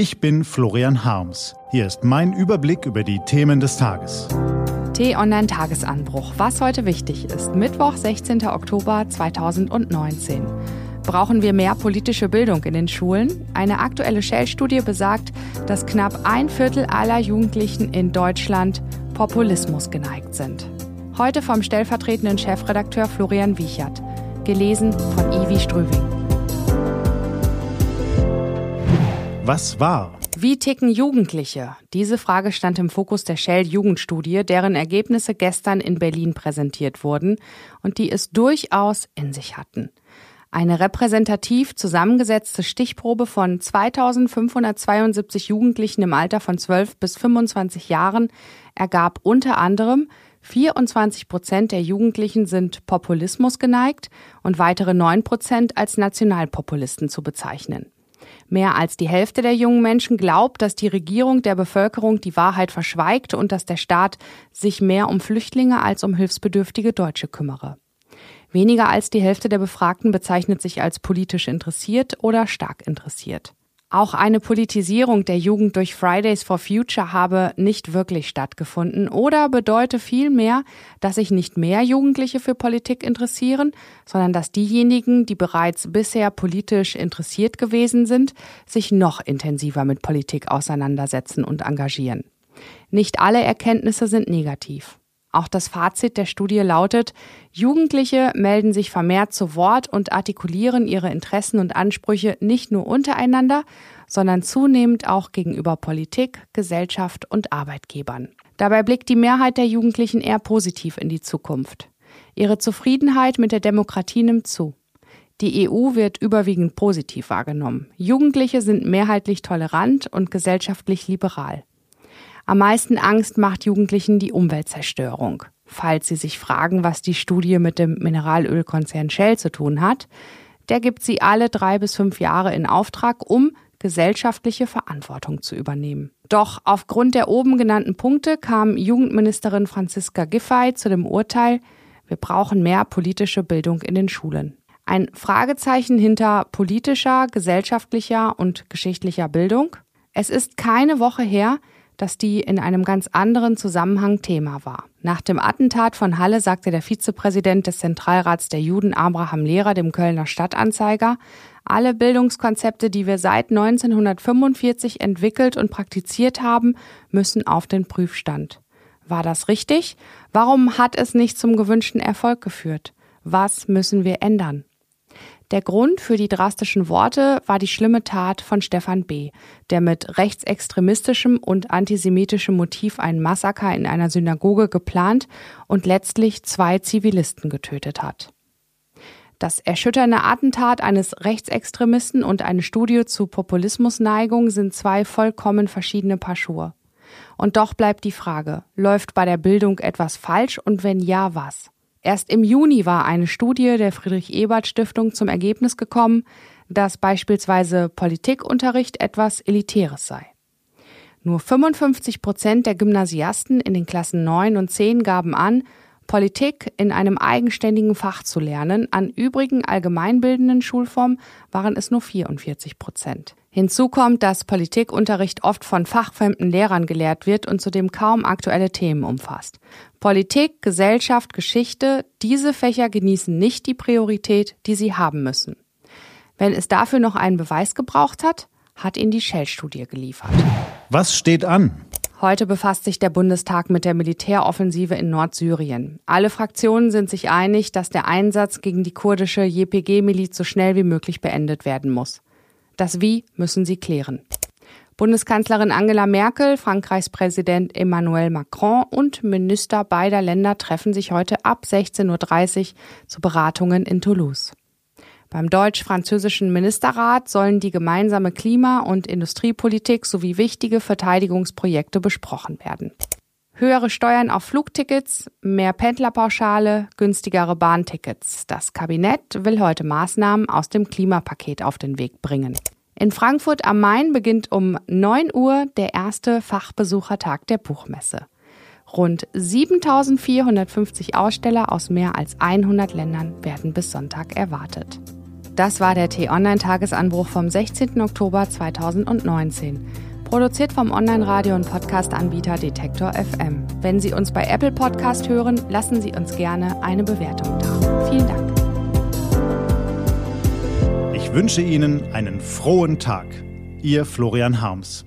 Ich bin Florian Harms. Hier ist mein Überblick über die Themen des Tages. T-Online Tagesanbruch. Was heute wichtig ist. Mittwoch, 16. Oktober 2019. Brauchen wir mehr politische Bildung in den Schulen? Eine aktuelle Shell-Studie besagt, dass knapp ein Viertel aller Jugendlichen in Deutschland Populismus geneigt sind. Heute vom stellvertretenden Chefredakteur Florian Wiechert. Gelesen von Ivi Strüving. Was war? Wie ticken Jugendliche? Diese Frage stand im Fokus der Shell-Jugendstudie, deren Ergebnisse gestern in Berlin präsentiert wurden und die es durchaus in sich hatten. Eine repräsentativ zusammengesetzte Stichprobe von 2572 Jugendlichen im Alter von 12 bis 25 Jahren ergab unter anderem, 24 Prozent der Jugendlichen sind Populismus geneigt und weitere 9 Prozent als Nationalpopulisten zu bezeichnen. Mehr als die Hälfte der jungen Menschen glaubt, dass die Regierung der Bevölkerung die Wahrheit verschweigt und dass der Staat sich mehr um Flüchtlinge als um hilfsbedürftige Deutsche kümmere. Weniger als die Hälfte der Befragten bezeichnet sich als politisch interessiert oder stark interessiert. Auch eine Politisierung der Jugend durch Fridays for Future habe nicht wirklich stattgefunden oder bedeute vielmehr, dass sich nicht mehr Jugendliche für Politik interessieren, sondern dass diejenigen, die bereits bisher politisch interessiert gewesen sind, sich noch intensiver mit Politik auseinandersetzen und engagieren. Nicht alle Erkenntnisse sind negativ. Auch das Fazit der Studie lautet, Jugendliche melden sich vermehrt zu Wort und artikulieren ihre Interessen und Ansprüche nicht nur untereinander, sondern zunehmend auch gegenüber Politik, Gesellschaft und Arbeitgebern. Dabei blickt die Mehrheit der Jugendlichen eher positiv in die Zukunft. Ihre Zufriedenheit mit der Demokratie nimmt zu. Die EU wird überwiegend positiv wahrgenommen. Jugendliche sind mehrheitlich tolerant und gesellschaftlich liberal. Am meisten Angst macht Jugendlichen die Umweltzerstörung. Falls Sie sich fragen, was die Studie mit dem Mineralölkonzern Shell zu tun hat, der gibt sie alle drei bis fünf Jahre in Auftrag, um gesellschaftliche Verantwortung zu übernehmen. Doch aufgrund der oben genannten Punkte kam Jugendministerin Franziska Giffey zu dem Urteil, wir brauchen mehr politische Bildung in den Schulen. Ein Fragezeichen hinter politischer, gesellschaftlicher und geschichtlicher Bildung? Es ist keine Woche her, dass die in einem ganz anderen Zusammenhang Thema war. Nach dem Attentat von Halle sagte der Vizepräsident des Zentralrats der Juden Abraham Lehrer dem Kölner Stadtanzeiger, alle Bildungskonzepte, die wir seit 1945 entwickelt und praktiziert haben, müssen auf den Prüfstand. War das richtig? Warum hat es nicht zum gewünschten Erfolg geführt? Was müssen wir ändern? Der Grund für die drastischen Worte war die schlimme Tat von Stefan B., der mit rechtsextremistischem und antisemitischem Motiv ein Massaker in einer Synagoge geplant und letztlich zwei Zivilisten getötet hat. Das erschütternde Attentat eines Rechtsextremisten und eine Studie zu Populismusneigung sind zwei vollkommen verschiedene Paar Schuhe. Und doch bleibt die Frage, läuft bei der Bildung etwas falsch und wenn ja, was? Erst im Juni war eine Studie der Friedrich-Ebert-Stiftung zum Ergebnis gekommen, dass beispielsweise Politikunterricht etwas Elitäres sei. Nur 55 Prozent der Gymnasiasten in den Klassen 9 und 10 gaben an, Politik in einem eigenständigen Fach zu lernen. An übrigen allgemeinbildenden Schulformen waren es nur 44 Prozent. Hinzu kommt, dass Politikunterricht oft von fachfremden Lehrern gelehrt wird und zudem kaum aktuelle Themen umfasst. Politik, Gesellschaft, Geschichte, diese Fächer genießen nicht die Priorität, die sie haben müssen. Wenn es dafür noch einen Beweis gebraucht hat, hat ihn die Shell-Studie geliefert. Was steht an? Heute befasst sich der Bundestag mit der Militäroffensive in Nordsyrien. Alle Fraktionen sind sich einig, dass der Einsatz gegen die kurdische JPG-Miliz so schnell wie möglich beendet werden muss. Das Wie müssen sie klären. Bundeskanzlerin Angela Merkel, Frankreichs Präsident Emmanuel Macron und Minister beider Länder treffen sich heute ab 16.30 Uhr zu Beratungen in Toulouse. Beim deutsch-französischen Ministerrat sollen die gemeinsame Klima- und Industriepolitik sowie wichtige Verteidigungsprojekte besprochen werden. Höhere Steuern auf Flugtickets, mehr Pendlerpauschale, günstigere Bahntickets. Das Kabinett will heute Maßnahmen aus dem Klimapaket auf den Weg bringen. In Frankfurt am Main beginnt um 9 Uhr der erste Fachbesuchertag der Buchmesse. Rund 7450 Aussteller aus mehr als 100 Ländern werden bis Sonntag erwartet. Das war der T-Online-Tagesanbruch vom 16. Oktober 2019. Produziert vom Online-Radio- und Podcast-Anbieter Detektor FM. Wenn Sie uns bei Apple Podcast hören, lassen Sie uns gerne eine Bewertung da. Vielen Dank. Ich wünsche Ihnen einen frohen Tag. Ihr Florian Harms.